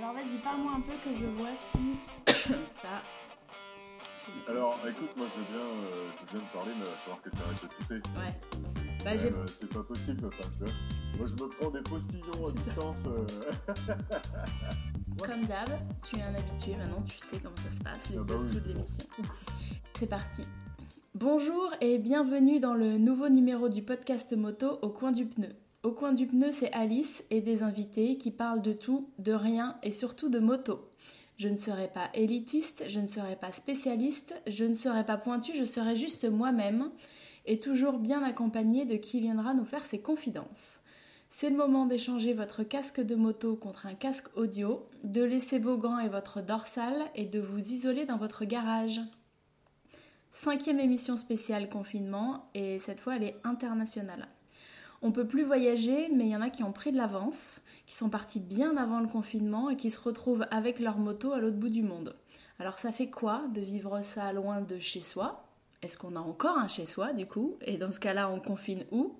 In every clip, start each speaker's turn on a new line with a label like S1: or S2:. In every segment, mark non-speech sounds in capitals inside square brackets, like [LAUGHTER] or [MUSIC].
S1: Alors vas-y, parle-moi un peu que je vois si [COUGHS] ça.
S2: Alors écoute, moi je veux bien, euh, je veux bien te parler, mais il va falloir que tu arrêtes de tousser.
S1: Ouais. Bah, j'ai-
S2: même, euh, C'est pas possible, enfin, tu vois. Moi je me prends des postillons à distance. euh. [LAUGHS]
S1: Comme d'hab, tu es un habitué maintenant, tu sais comment ça se passe, les
S2: Ah bah oui.
S1: de l'émission. C'est parti. Bonjour et bienvenue dans le nouveau numéro du podcast moto Au coin du pneu. Au coin du pneu, c'est Alice et des invités qui parlent de tout, de rien et surtout de moto. Je ne serai pas élitiste, je ne serai pas spécialiste, je ne serai pas pointu, je serai juste moi-même et toujours bien accompagnée de qui viendra nous faire ses confidences. C'est le moment d'échanger votre casque de moto contre un casque audio, de laisser vos gants et votre dorsale et de vous isoler dans votre garage. Cinquième émission spéciale confinement et cette fois elle est internationale. On peut plus voyager mais il y en a qui ont pris de l'avance, qui sont partis bien avant le confinement et qui se retrouvent avec leur moto à l'autre bout du monde. Alors ça fait quoi de vivre ça loin de chez soi? Est-ce qu'on a encore un chez soi du coup? Et dans ce cas-là on confine où?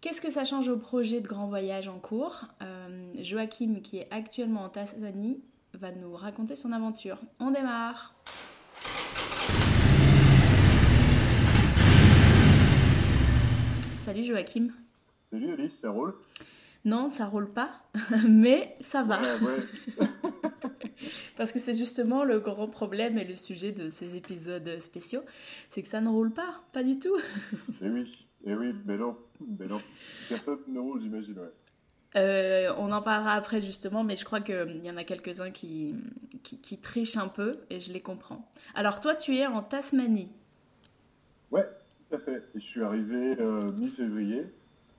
S1: Qu'est-ce que ça change au projet de grand voyage en cours? Euh, Joachim, qui est actuellement en Tasmanie, va nous raconter son aventure. On démarre Salut Joachim.
S2: Salut Alice, ça roule?
S1: Non, ça roule pas, [LAUGHS] mais ça va.
S2: Ouais, ouais. [LAUGHS]
S1: Parce que c'est justement le grand problème et le sujet de ces épisodes spéciaux, c'est que ça ne roule pas, pas du tout.
S2: Et oui, et oui, mais non, mais non. Personne ne roule, j'imagine, ouais.
S1: Euh, on en parlera après justement, mais je crois qu'il y en a quelques-uns qui, qui, qui trichent un peu et je les comprends. Alors toi, tu es en Tasmanie.
S2: Ouais, tout à fait. Je suis arrivé euh, mi-février.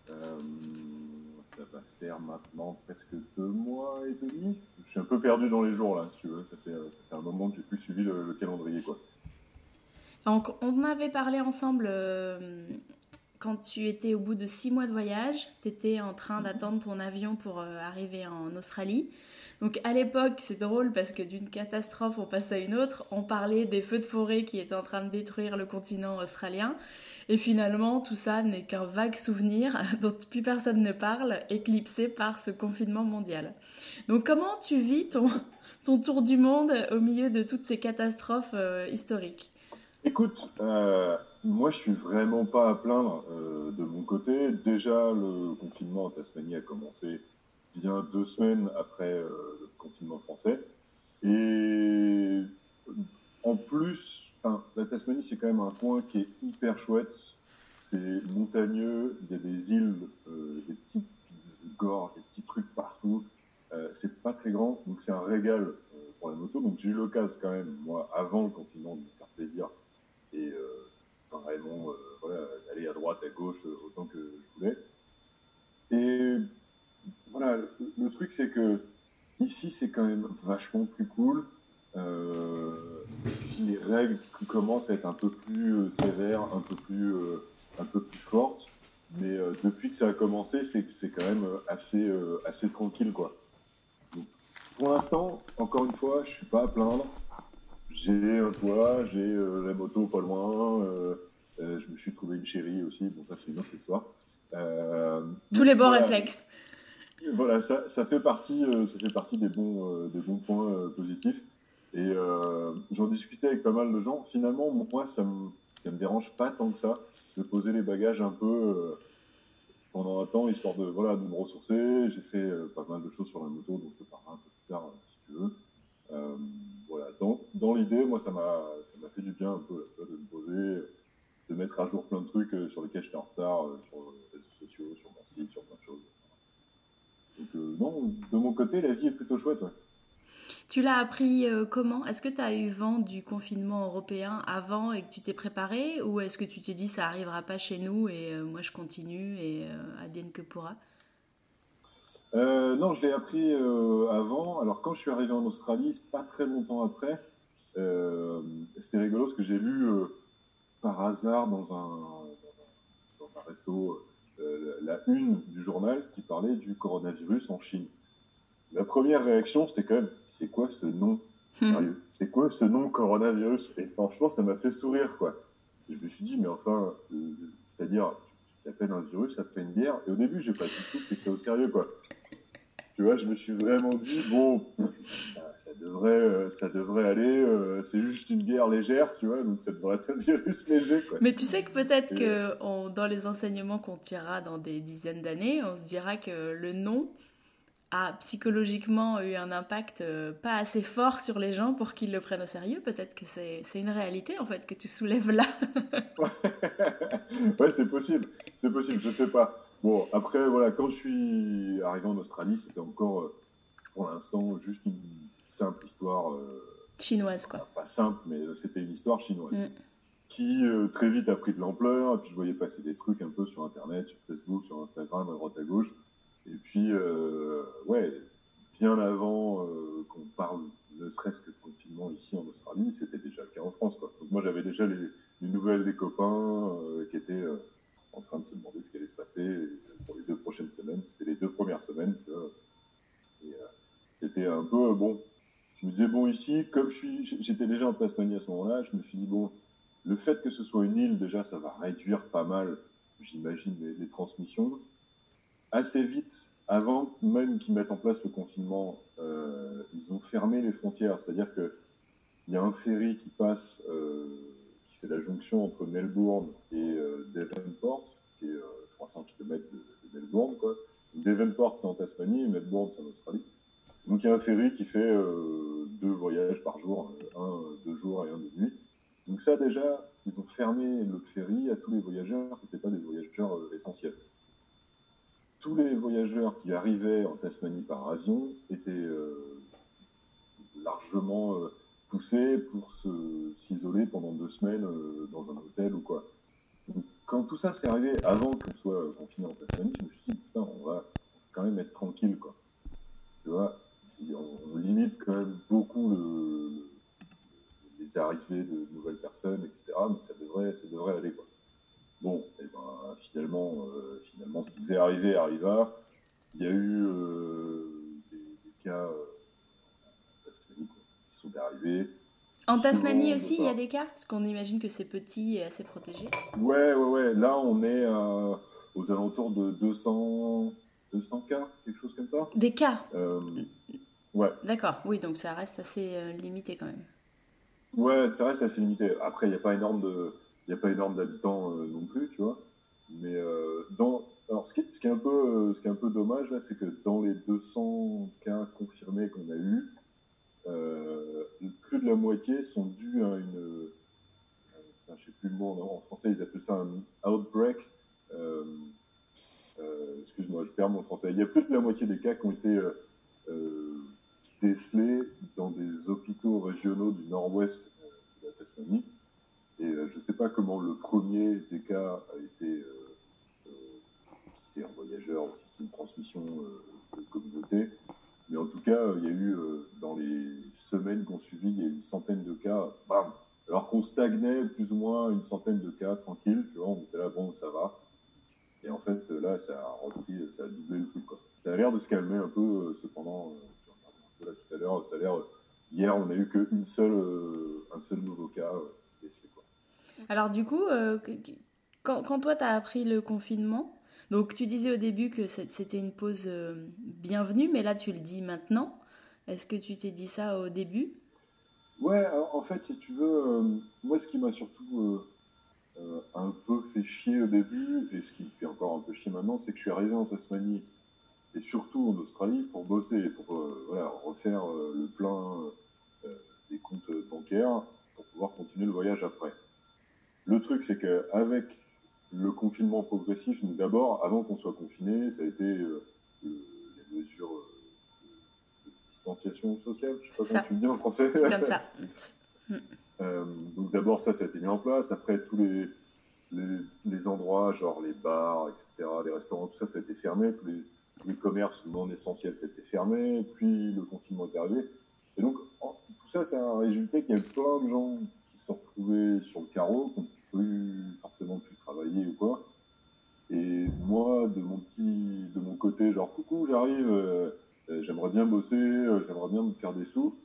S2: Euh, ça va faire maintenant presque deux mois et demi. Je suis un peu perdu dans les jours là, si tu veux. Ça fait, euh, un moment que j'ai plus suivi le, le calendrier, quoi.
S1: Donc, on avait parlé ensemble quand tu étais au bout de six mois de voyage. Tu étais en train d'attendre ton avion pour euh, arriver en Australie. Donc à l'époque, c'est drôle parce que d'une catastrophe, on passe à une autre. On parlait des feux de forêt qui étaient en train de détruire le continent australien. Et finalement, tout ça n'est qu'un vague souvenir [LAUGHS] dont plus personne ne parle, éclipsé par ce confinement mondial. Donc comment tu vis ton, [LAUGHS] ton tour du monde au milieu de toutes ces catastrophes euh, historiques?
S2: Écoute, euh, moi je suis vraiment pas à plaindre euh, de mon côté. Déjà, le confinement en Tasmanie a commencé bien deux semaines après euh, le confinement français. Et en plus, la Tasmanie c'est quand même un coin qui est hyper chouette. C'est montagneux, il y a des îles, euh, des petites gorges, des petits trucs partout. C'est pas très grand, donc c'est un régal pour la moto. Donc j'ai eu l'occasion quand même, moi, avant le confinement, me faire plaisir et euh, vraiment euh, voilà, aller à droite, à gauche euh, autant que je voulais. Et voilà, le, truc c'est que ici c'est quand même vachement plus cool. Euh, les règles commencent à être un peu plus sévères, un peu plus, euh, un peu plus fortes. Mais depuis que ça a commencé, c'est c'est quand même assez, assez tranquille quoi. Pour l'instant, encore une fois, je suis pas à plaindre. J'ai un toit, j'ai la moto pas loin, je me suis trouvé une chérie aussi, bon ça c'est une autre histoire. Euh,
S1: Tous les bons
S2: voilà.
S1: réflexes.
S2: Voilà, ça, ça fait partie, euh, ça fait partie des bons, euh, des bons points euh, positifs. Et euh, j'en discutais avec pas mal de gens. Finalement, moi, ça me, ça me dérange pas tant que ça de poser les bagages un peu euh, pendant un temps, histoire de, voilà, de me ressourcer. J'ai fait euh, pas mal de choses sur la moto, dont je te parlerai un peu plus tard, euh, si tu veux. Euh, voilà, dans, dans l'idée, moi, ça m'a, fait du bien un peu de me poser, de mettre à jour plein de trucs euh, sur lesquels j'étais en retard, euh, sur les réseaux sociaux, sur mon site, sur plein de choses. Donc, euh, non, de mon côté, la vie est plutôt chouette. Ouais.
S1: Tu l'as appris comment? Est-ce que tu as eu vent du confinement européen avant et que tu t'es préparé? Ou est-ce que tu t'es dit ça arrivera pas chez nous et euh, moi je continue et euh, que pourra?
S2: Euh, non, je l'ai appris avant. Alors, quand je suis arrivé en Australie, pas très longtemps après, c'était rigolo parce que j'ai lu par hasard dans un, dans un resto euh, la une du journal qui parlait du coronavirus en Chine. La première réaction, c'était quand même, c'est quoi ce nom
S1: Hmm.
S2: Sérieux, c'est quoi ce nom coronavirus? Et franchement, ça m'a fait sourire, quoi. Et je me suis dit, mais enfin, euh, c'est-à-dire, tu t'appelles un virus, ça te fait une bière. Et au début, j'ai pas du tout pris ça au sérieux, quoi. Tu vois, je me suis vraiment dit, bon, ça, devrait, euh, ça devrait aller, euh, c'est juste une guerre légère, tu vois, donc ça devrait être un virus léger. Quoi.
S1: Mais tu sais que peut-être que dans les enseignements qu'on tirera dans des dizaines d'années, on se dira que le nom a psychologiquement eu un impact euh, pas assez fort sur les gens pour qu'ils le prennent au sérieux. Peut-être que c'est une réalité en fait que tu soulèves là. [LAUGHS]
S2: ouais, c'est possible, c'est possible, je sais pas. Bon, après, voilà, quand je suis arrivé en Australie, c'était encore, pour l'instant, juste une simple histoire. Euh,
S1: chinoise, quoi.
S2: Pas simple, mais c'était une histoire chinoise. Mm. Qui très vite a pris de l'ampleur, et puis je voyais passer des trucs un peu sur Internet, sur Facebook, sur Instagram, à droite à gauche. Et puis, euh, ouais, bien avant euh, qu'on parle ne serait-ce que de confinement ici en Australie, c'était déjà le cas en France. Quoi. Donc moi, j'avais déjà les, nouvelles des copains euh, qui étaient en train de se demander ce qui allait se passer pour les deux prochaines semaines. C'était les deux premières semaines. Tu vois. Et c'était un peu bon. Je me disais bon ici, comme j'étais déjà en Tasmanie à ce moment-là, je me suis dit bon, le fait que ce soit une île déjà, ça va réduire pas mal, j'imagine, les transmissions assez vite, avant même qu'ils mettent en place le confinement, euh, ils ont fermé les frontières. C'est-à-dire qu'il y a un ferry qui passe, euh, qui fait la jonction entre Melbourne et euh, Devonport, qui est 300 km de, Melbourne. Quoi. Devonport, c'est en Tasmanie, Melbourne, c'est en Australie. Donc il y a un ferry qui fait deux voyages par jour, un deux jours et un de nuit. Donc ça déjà, ils ont fermé le ferry à tous les voyageurs qui n'étaient pas des voyageurs essentiels tous les voyageurs qui arrivaient en Tasmanie par avion étaient euh, largement euh, poussés pour s'isoler pendant deux semaines euh, dans un hôtel ou quoi. quand tout ça s'est arrivé avant qu'on soit confiné en Tasmanie, je me suis dit, putain, on va quand même être tranquille, quoi. Tu vois, on, limite quand même beaucoup les arrivées de nouvelles personnes, etc. Mais ça devrait, ça devrait aller, quoi. Bon, et eh ben, finalement, euh, finalement, ce qui devait arriver arriva. Il y a eu euh, des, cas euh, en Tasmanie qui sont arrivés.
S1: En Tasmanie aussi, il y a des cas? Parce qu'on imagine que c'est petit et assez protégé.
S2: Ouais, ouais, ouais. Là, on est aux alentours de 200, 200 cas, quelque chose comme ça.
S1: Des cas?
S2: Ouais.
S1: D'accord, oui, donc ça reste assez limité quand même.
S2: Ouais, ça reste assez limité. Après, il n'y a pas énorme de il n'y a pas énorme d'habitants euh, non plus, tu vois. Mais euh, dans, alors ce qui, est, ce qui, est un peu, euh, ce qui est un peu dommage là, c'est que dans les 200 cas confirmés qu'on a eu, plus de la moitié sont dus à une, je ne sais plus le mot en français, ils appellent ça un outbreak. excuse-moi, je perds mon français. Il y a plus de la moitié des cas qui ont été décelés dans des hôpitaux régionaux du nord-ouest de la Tasmanie. Et euh, je ne sais pas comment le premier des cas a été, euh, euh, si c'est un voyageur ou si c'est une transmission de communauté. Mais en tout cas, il y a eu, dans les semaines qui ont suivi, il y a eu une centaine de cas, Alors qu'on stagnait plus ou moins une centaine de cas, tranquille, tu vois, on était là, bon, ça va. Et en fait, là, ça a repris, ça a doublé le truc, quoi. Ça a l'air de se calmer un peu, cependant, là tout à l'heure, ça a l'air, hier, on n'a eu qu'un seul, un seul nouveau cas,
S1: alors du coup, euh, quand, toi, tu as appris le confinement, donc tu disais au début que c'était une pause euh, bienvenue, mais là, tu le dis maintenant. Est-ce que tu t'es dit ça au début?
S2: Ouais, en fait, si tu veux, euh, moi, ce qui m'a surtout un peu fait chier au début, et ce qui me fait encore un peu chier maintenant, c'est que je suis arrivé en Tasmanie, et surtout en Australie, pour bosser, pour refaire le plein des comptes bancaires, pour pouvoir continuer le voyage après. Le truc, c'est qu'avec le confinement progressif, nous d'abord, avant qu'on soit confiné, ça a été euh, les mesures euh, de distanciation sociale, je sais pas comment tu le dis en français.
S1: C'est comme ça. [LAUGHS]
S2: Euh, donc d'abord, ça, ça a été mis en place. Après, tous les, les, endroits, genre les bars, etc., les restaurants, tout ça, ça a été fermé. Tous les, les commerces non essentiels, ça a été fermé. Puis le confinement est arrivé. Et donc, tout ça, ça a résulté qu'il y a plein de gens qui se sont retrouvés sur le carreau, qui plus forcément plus travailler ou quoi. Et moi, de mon petit, de mon côté, genre coucou, j'arrive, euh, euh, j'aimerais bien bosser, euh, j'aimerais bien me faire des sous.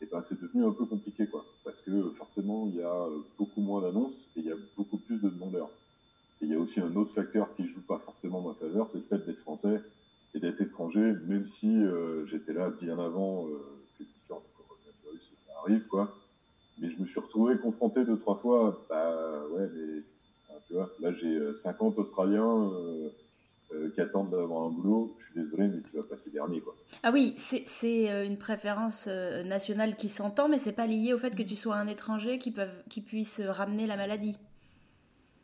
S2: Et ben c'est devenu un peu compliqué quoi, parce que forcément il y a beaucoup moins d'annonces et il y a beaucoup plus de demandeurs. Et il y a aussi un autre facteur qui joue pas forcément en ma faveur, c'est le fait d'être français. et d'être étranger, même si j'étais là bien avant que l'histoire du coronavirus arrive, quoi. Mais je me suis retrouvé confronté deux, trois fois, bah ouais, mais tu vois, là j'ai 50 Australiens euh, qui attendent d'avoir un boulot, je suis désolé, mais tu vas passer dernier. Quoi.
S1: Ah oui, c'est euh, une préférence euh, nationale qui s'entend, mais c'est pas lié au fait que tu sois un étranger qui, peuvent, qui puisse ramener la maladie.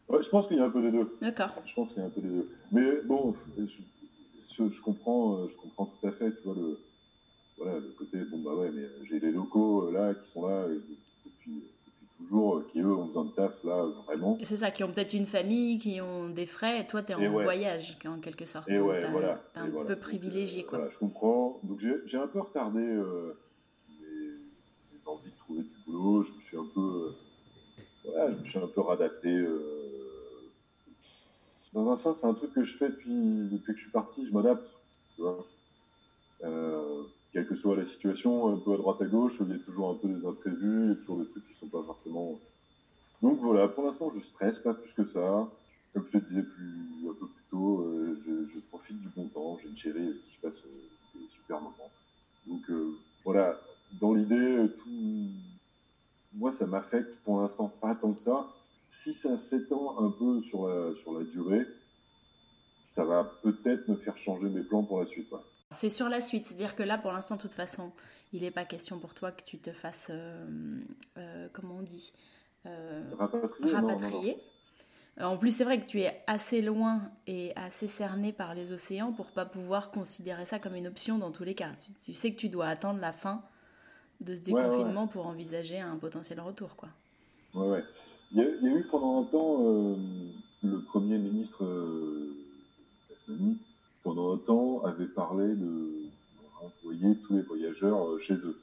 S2: Ouais, je pense qu'il y a un peu des deux.
S1: D'accord.
S2: Je pense qu'il y a un peu des deux. Mais bon, je, je, comprends, je comprends tout à fait, tu vois, le, voilà, le côté, bon bah ouais, mais j'ai les locaux là qui sont là depuis toujours, euh, qui eux ont besoin de taf là, vraiment.
S1: C'est ça, qui ont peut-être une famille, qui ont des frais, et toi tu es en voyage en quelque sorte.
S2: Et ouais, voilà.
S1: es un peu privilégié quoi.
S2: Voilà, je comprends. Donc j'ai un peu retardé euh, mes, envies de trouver du boulot, je me suis un peu, euh, voilà, je me suis un peu réadapté. Euh, dans un sens, c'est un truc que je fais depuis, depuis que je suis parti, je m'adapte. Euh, quelle que soit la situation, un peu à droite à gauche, il y a toujours un peu des imprévus, il y a toujours des trucs qui ne sont pas forcément. Donc voilà, pour l'instant, je stresse pas plus que ça. Comme je te disais plus, un peu plus tôt, euh, je, profite du bon temps. J'ai une chérie avec qui je passe euh, des super moments. Donc voilà, dans l'idée, tout. Moi, ça m'affecte pour l'instant pas tant que ça. Si ça s'étend un peu sur la, sur la durée, ça va peut-être me faire changer mes plans pour la suite.
S1: C'est sur la suite, c'est-à-dire que là, pour l'instant, de toute façon, il n'est pas question pour toi que tu te fasses, euh, euh, comment on dit,
S2: euh, rapatrier.
S1: En plus, c'est vrai que tu es assez loin et assez cerné par les océans pour pas pouvoir considérer ça comme une option dans tous les cas. Tu, sais que tu dois attendre la fin de ce déconfinement pour envisager un potentiel retour, quoi.
S2: Ouais, ouais. Il y, a, eu pendant un temps le premier ministre de Tasmanie pendant un temps, avait parlé de envoyer tous les voyageurs euh, chez eux.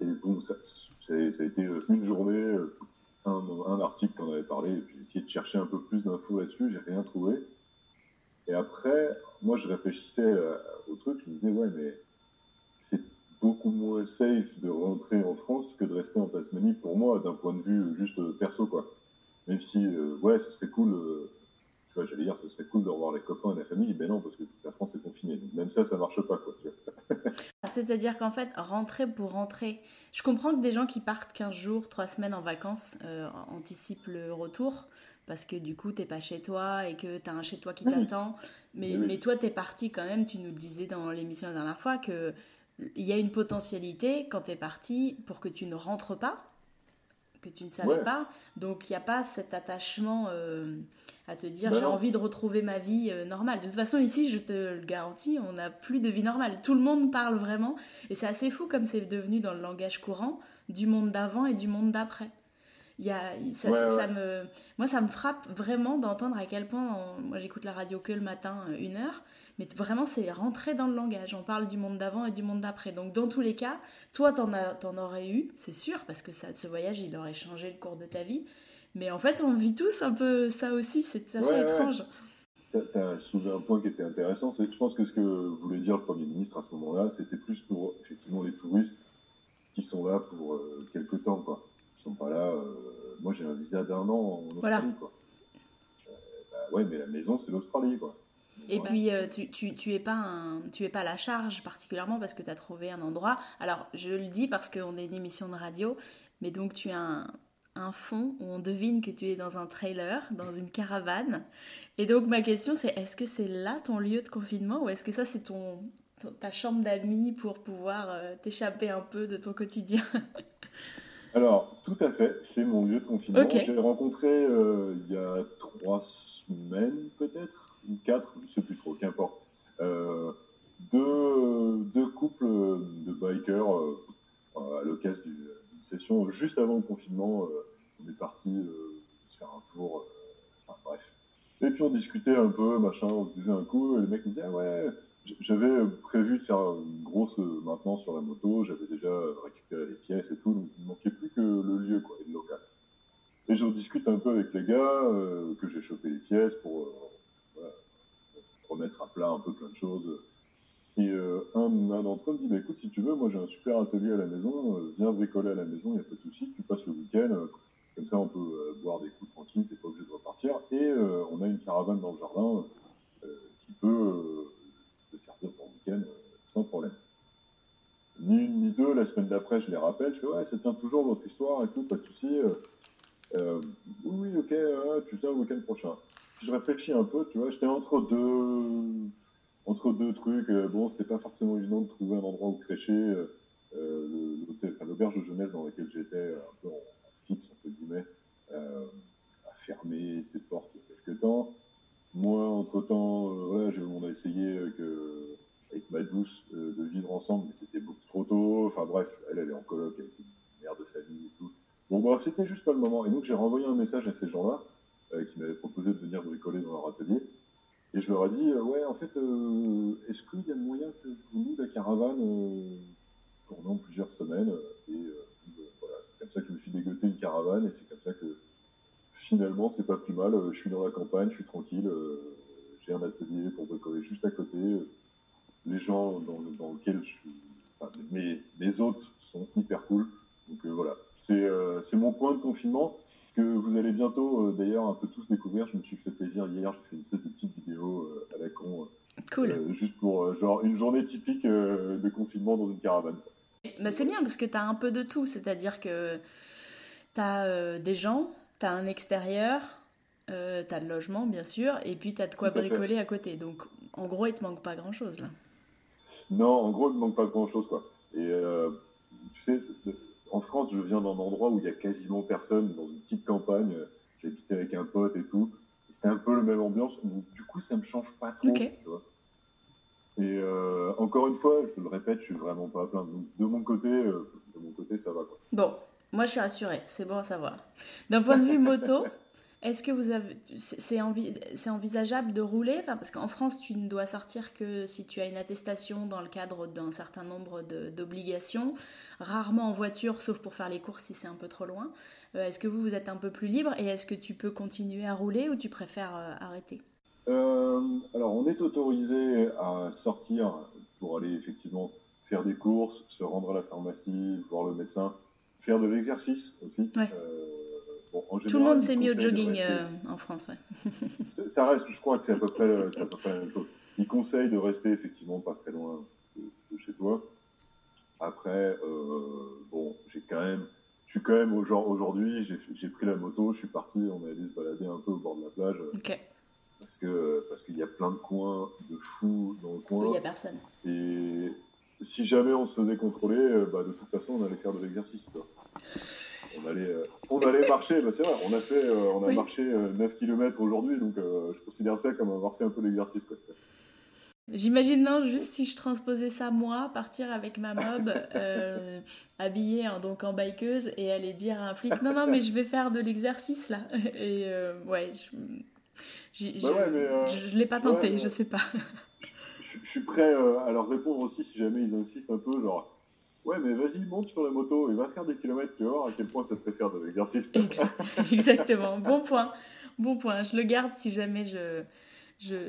S2: Et bon, ça, ça, a été euh, une journée, euh, un, un article qu'on avait parlé, et puis j'ai essayé de chercher un peu plus d'infos là-dessus, j'ai rien trouvé. Et après, moi, je réfléchissais au truc, je me disais, ouais, mais c'est beaucoup moins safe de rentrer en France que de rester en Tasmanie pour moi, d'un point de vue juste perso, quoi. Même si, ouais, ce serait cool tu vois, j'allais dire, ce serait cool de revoir les copains et la famille. Ben non, parce que la France est confinée. même ça, ça marche pas, quoi. [LAUGHS]
S1: C'est-à-dire qu'en fait, rentrer pour rentrer. Je comprends que des gens qui partent 15 jours, 3 semaines en vacances euh, anticipent le retour. Parce que du coup, t'es pas chez toi et que t'as un chez toi qui t'attend. Mais, mais toi, t'es parti quand même, tu nous le disais dans l'émission la dernière fois, qu'il y a une potentialité quand t'es parti pour que tu ne rentres pas, que tu ne savais pas. Donc, il n'y a pas cet attachement. Euh, à te dire bah j'ai envie de retrouver ma vie euh, normale. De toute façon, ici, je te le garantis, on n'a plus de vie normale. Tout le monde parle vraiment. Et c'est assez fou comme c'est devenu dans le langage courant du monde d'avant et du monde d'après. Il y a, ça, me, moi, ça me frappe vraiment d'entendre à quel point. moi, j'écoute la radio que le matin, euh, une heure. Mais vraiment, c'est rentré dans le langage. On parle du monde d'avant et du monde d'après. Donc, dans tous les cas, toi, t'en, en aurais eu, c'est sûr, parce que ça, ce voyage, il aurait changé le cours de ta vie. Mais en fait, on vit tous un peu ça aussi, c'est assez étrange.
S2: Tu as soulevé un point qui était intéressant, c'est que je pense que ce que voulait dire le Premier ministre à ce moment-là, c'était plus pour effectivement les touristes qui sont là pour euh, quelques temps. Quoi. Ils sont pas là. Euh, moi, j'ai un visa d'un an en Australie. Quoi. Euh, bah, ouais, mais la maison, c'est l'Australie. Quoi.
S1: Et puis, tu, tu, tu, es pas un, tu es pas à la charge particulièrement parce que tu as trouvé un endroit. Alors, je le dis parce qu'on est une émission de radio, mais donc tu as un, un fond où on devine que tu es dans un trailer, dans une caravane. Et donc ma question c'est est-ce que c'est là ton lieu de confinement ou est-ce que ça c'est ton, ta chambre d'amis pour pouvoir euh, t'échapper un peu de ton quotidien? [LAUGHS]
S2: Alors tout à fait, c'est mon lieu de confinement. J'ai rencontré euh, il y a trois semaines peut-être, ou quatre, je ne sais plus trop, qu'importe. Euh, deux, deux, couples de bikers à l'occasion du session juste avant le confinement. Euh, on est parti euh, faire un tour. Euh, enfin bref. Et puis on discutait un peu, machin, on se buvait un coup. Et le mec me disait ah ouais, j'avais prévu de faire une grosse maintenance sur la moto. J'avais déjà récupéré les pièces et tout. Donc il ne manquait plus que le lieu quoi, et le local. Et je discute un peu avec les gars que j'ai chopé les pièces pour remettre à plat un peu plein de choses et euh, un, d'entre eux me dit bah, écoute, si tu veux, moi j'ai un super atelier à la maison, euh, viens bricoler à la maison, il n'y a pas de souci, tu passes le week-end, euh, comme ça on peut boire des coups tranquilles, t'es pas obligé de repartir. Et on a une caravane dans le jardin qui peut peux servir ton week-end sans problème. Ni une ni deux, la semaine d'après, je les rappelle, je fais ouais, ça tient toujours votre histoire et tout, pas de souci. oui, oui, ok, tu sais, le week-end prochain. Je réfléchis un peu, tu vois, j'étais entre deux, entre deux trucs. bon, c'était pas forcément évident de trouver un endroit où crécher. l'auberge de jeunesse dans laquelle j'étais, un peu en, fixe, entre guillemets, a fermé ses portes il y a quelques temps. Moi, entre-temps, voilà, on a essayé avec ma douce euh, de vivre ensemble, mais c'était beaucoup trop tôt. Enfin bref, elle, elle est en coloc avec une mère de famille et tout. Bon, bref, c'était juste pas le moment. Et donc j'ai renvoyé un message à ces gens-là euh, qui m'avaient proposé de venir bricoler dans leur atelier. Et je leur ai dit, euh, ouais, en fait, est-ce qu'il y a moyen que je vous loue la caravane pendant plusieurs semaines Et voilà, c'est comme ça que je me suis dégoté une caravane et c'est comme ça que finalement, c'est pas plus mal. Je suis dans la campagne, je suis tranquille. j'ai un atelier pour bricoler juste à côté les gens dans, dans lesquels je suis, enfin, mes, mes hôtes sont hyper cool. Donc euh, voilà, euh, c'est mon coin de confinement que vous allez bientôt euh, d'ailleurs un peu tous découvrir. Je me suis fait plaisir hier, j'ai fait une espèce de petite vidéo à la con.
S1: Cool.
S2: juste pour genre une journée typique de confinement dans une caravane.
S1: Bah, c'est bien parce que tu as un peu de tout, c'est-à-dire que tu as des gens, tu as un extérieur, tu as le logement bien sûr, et puis tu as de quoi bricoler à côté. Donc en gros, il te manque pas grand-chose là.
S2: Non, en gros, il ne manque pas grand-chose, quoi. Et euh, tu sais, en France, je viens d'un endroit où il y a quasiment personne, dans une petite campagne. J'habitais avec un pote et tout. C'était un peu la même ambiance. du coup, ça me change pas trop. Tu vois. Et euh, encore une fois, je le répète, je suis vraiment pas à plaindre. de mon côté, euh, de mon côté, ça va. Quoi.
S1: Bon, moi, je suis rassurée. C'est bon à savoir. D'un point de vue moto, [LAUGHS] est-ce que vous avez, c'est envi envisageable de rouler? Enfin, Parce qu'en France, tu ne dois sortir que si tu as une attestation dans le cadre d'un certain nombre d'obligations, rarement en voiture, sauf pour faire les courses si c'est un peu trop loin. Euh, est-ce que vous, vous êtes un peu plus libre et est-ce que tu peux continuer à rouler ou tu préfères euh, arrêter?
S2: Euh, Alors, on est autorisé à sortir pour aller effectivement faire des courses, se rendre à la pharmacie, voir le médecin, faire de l'exercice aussi.
S1: Tout le monde s'est mis au jogging euh, en France, ouais. [LAUGHS]
S2: ça reste, je crois que c'est à, peu près, à peu près la même chose. Il conseille de rester effectivement pas très loin de, chez toi. Après, euh, bon, j'ai quand même, je suis quand même au genre aujourd'hui, j'ai pris la moto, je suis parti, on est allé se balader un peu au bord de la plage. Parce que parce qu'il y a plein de coins de fous dans le coin.
S1: il n'y a personne.
S2: Et si jamais on se faisait contrôler, euh, bah, de toute façon, on allait faire de l'exercice on allait, euh, on allait marcher, bah, c'est vrai, on a, fait, euh, on a marché 9 euh, km aujourd'hui, donc je considère ça comme avoir fait un peu d'exercice.
S1: J'imagine non, juste si je transposais ça moi, partir avec ma mob, habillée en, donc en bikeuse et aller dire à un flic non non mais je vais faire de l'exercice là [LAUGHS] et ouais je, bah je, l'ai pas tenté, je sais pas.
S2: je, suis prêt à leur répondre aussi si jamais ils insistent un peu genre Ouais, mais vas-y, monte sur la moto et va faire des kilomètres, tu vois à quel point ça te fait faire de l'exercice. [LAUGHS]
S1: Exactement, bon point. Bon point, je le garde si jamais je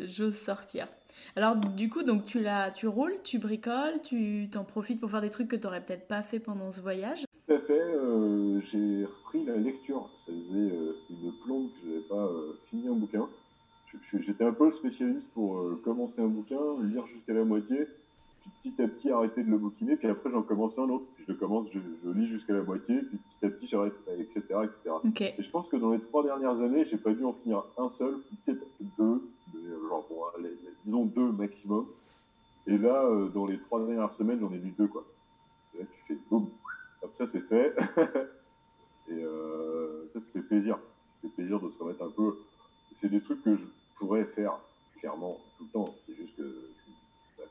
S1: j'ose sortir. Alors du coup, donc tu la, tu roules, tu bricoles, tu t'en profites pour faire des trucs que tu n'aurais peut-être pas fait pendant ce voyage?
S2: Tout à fait. Euh, j'ai repris la lecture. Ça faisait euh, une plombe que je n'avais pas euh, fini un bouquin. J'étais un peu le spécialiste pour commencer un bouquin, lire jusqu'à la moitié, petit à petit arrêter de le bouquiner, puis après j'en commence un autre, puis je le commence, je, lis jusqu'à la moitié, puis petit à petit j'arrête, etc. etc. Et je pense que dans les trois dernières années, j'ai pas dû en finir un seul, peut-être deux, genre bon, disons deux maximum. Et là, euh, dans les trois dernières semaines, j'en ai lu deux, quoi. Et là, tu fais boum, comme ça c'est fait. [LAUGHS] et euh, ça, ça fait plaisir. Ça fait plaisir de se remettre un peu. C'est des trucs que je pourrais faire, clairement, tout le temps. C'est juste que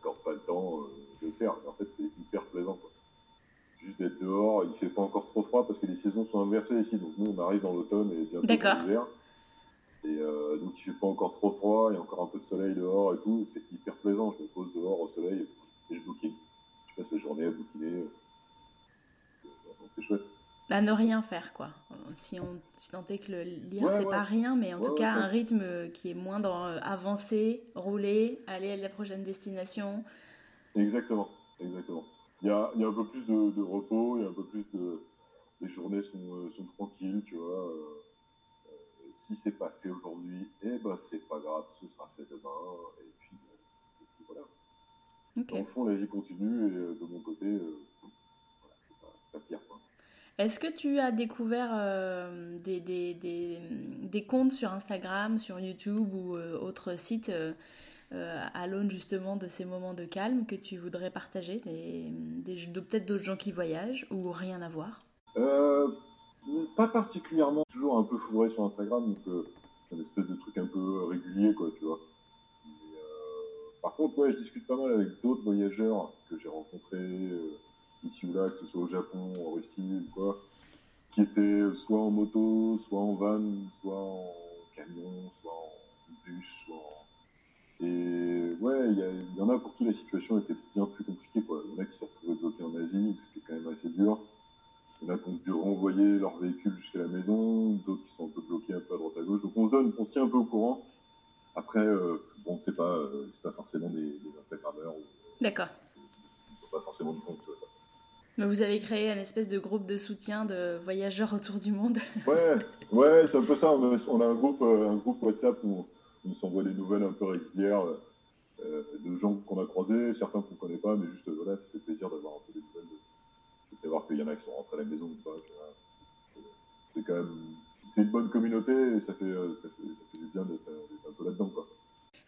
S2: n'accorde pas le temps euh, de le faire. en fait, c'est hyper plaisant. Juste d'être dehors, il fait pas encore trop froid parce que les saisons sont inversées ici. Donc nous, on arrive dans l'automne et bientôt dans l'hiver. Et euh, donc il fait pas encore trop froid, il y a encore un peu de soleil dehors et tout. C'est hyper plaisant. Je me pose dehors au soleil et je bouquine. Je passe la journée à bouquiner. Euh, c'est chouette.
S1: Bah, ne rien faire, quoi. Si on si tant que le lire, c'est pas rien, mais en tout cas, un rythme qui est moins dans euh, avancer, rouler, aller à la prochaine destination.
S2: Exactement, exactement. Il y a, il y a un peu plus de, repos, il y a un peu plus de. Les journées sont, euh, sont tranquilles, tu vois. Euh, si c'est pas fait aujourd'hui, eh ben c'est pas grave, ce sera fait demain, et puis, voilà. Dans le fond, la vie continue et de mon côté, voilà, c'est pas, pire.
S1: Est-ce que tu as découvert des, des, des, des, comptes sur Instagram, sur YouTube ou autres sites à l'aune justement de ces moments de calme que tu voudrais partager Peut-être d'autres gens qui voyagent ou rien à voir?
S2: Pas particulièrement. Toujours un peu fourré sur Instagram, donc c'est une espèce de truc un peu régulier, quoi, tu vois. Par contre, ouais, je discute pas mal avec d'autres voyageurs que j'ai rencontrés euh, ici ou là, que ce soit au Japon, en Russie ou quoi, qui étaient soit en moto, soit en van, soit en camion, soit en bus, soit en... Et ouais, il y, en a pour qui la situation était bien plus compliquée. Quoi. Il y en a qui se retrouvés bloqués en Asie, où c'était quand même assez dur. Il y en a qui ont dû renvoyer leur véhicule jusqu'à la maison, d'autres qui sont un peu bloqués un peu à droite à gauche. Donc on se donne, on se tient un peu au courant. Après, euh, bon, c'est pas, euh, c'est pas forcément des, des Instagrammeurs.
S1: D'accord.
S2: Ils sont pas forcément du compte.
S1: Mais vous avez créé une espèce de groupe de soutien de voyageurs autour du monde. [LAUGHS]
S2: ouais, ouais, c'est un peu ça. On a un groupe, euh, un groupe WhatsApp où on s'envoie des nouvelles un peu régulières de gens qu'on a croisés, certains qu'on connaît pas, mais juste voilà, ça fait plaisir d'avoir un peu des nouvelles, de, savoir qu'il y en a qui sont rentrés à la maison ou pas. C'est quand même c'est une bonne communauté et ça fait, euh, ça fait, ça fait du bien d'être un peu là-dedans. Quoi.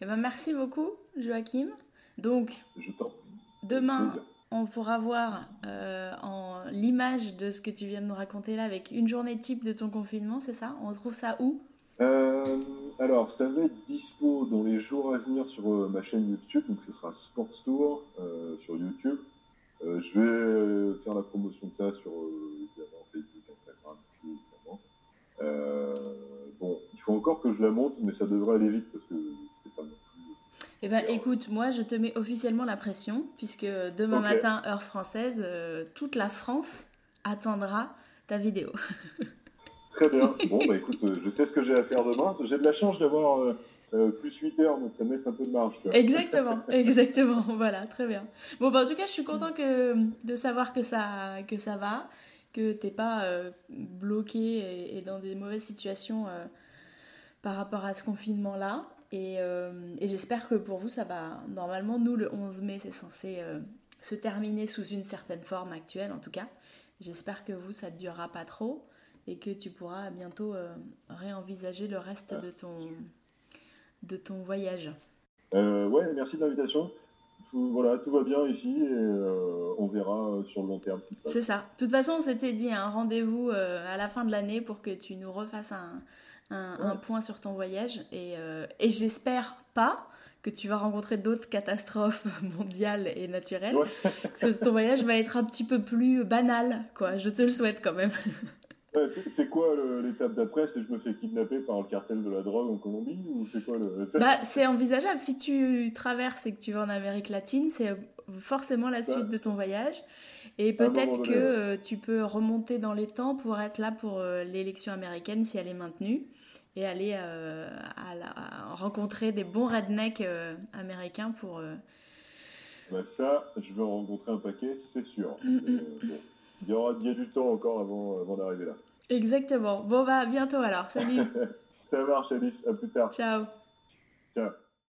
S1: Eh ben, merci beaucoup, Joachim. Donc, demain, on pourra voir euh, en l'image de ce que tu viens de nous raconter là avec une journée type de ton confinement, c'est ça? On retrouve ça où?
S2: Euh, Alors, ça va être dispo dans les jours à venir sur ma chaîne YouTube, donc ce sera Sports Tour sur YouTube. je vais faire la promotion de ça sur Facebook, Instagram, euh, bon, il faut encore que je la monte, mais ça devrait aller vite parce que c'est pas non plus.
S1: Eh ben, écoute, moi, je te mets officiellement la pression, puisque demain matin, heure française, euh, toute la France attendra ta vidéo. [LAUGHS]
S2: Très bien. Bon, bah écoute, euh, je sais ce que j'ai à faire demain. J'ai de la chance d'avoir plus 8 heures, donc ça me laisse un peu de marge.
S1: Exactement, [LAUGHS] exactement. Voilà, très bien. Bon, bah, en tout cas, je suis content que, de savoir que ça, que ça va que t'es pas euh, bloqué et, dans des mauvaises situations euh, par rapport à ce confinement-là. Euh, et, j'espère que pour vous, ça va. Normalement, nous, le 11 mai, c'est censé se terminer sous une certaine forme actuelle, en tout cas. J'espère que vous, ça ne durera pas trop et que tu pourras bientôt réenvisager le reste de ton, de ton voyage.
S2: ouais, merci de l'invitation voilà, tout va bien ici et euh, on verra euh, sur le long terme ce qui se passe.
S1: C'est ça. De toute façon, on s'était dit un rendez-vous euh, à la fin de l'année pour que tu nous refasses un, un, point sur ton voyage. Et, et j'espère pas que tu vas rencontrer d'autres catastrophes [LAUGHS] mondiales et naturelles. que ton voyage va être un petit peu plus banal, quoi. Je te le souhaite quand même.
S2: c'est quoi l'étape d'après? C'est je me fais kidnapper par le cartel de la drogue en Colombie ou c'est quoi le
S1: bah, c'est envisageable. Si tu traverses et que tu vas en Amérique latine, c'est forcément la suite de ton voyage. Et peut-être que euh, tu peux remonter dans les temps pour être là pour euh, l'élection américaine si elle est maintenue et aller euh, à, rencontrer des bons rednecks américains pour.
S2: Bah ça, je vais en rencontrer un paquet, c'est sûr. Il y aura il y a du temps encore avant, avant d'arriver là.
S1: Exactement. Bon, bah, à bientôt alors. Salut. [LAUGHS]
S2: Ça marche, Alice. À plus tard.
S1: Ciao.
S2: Ciao.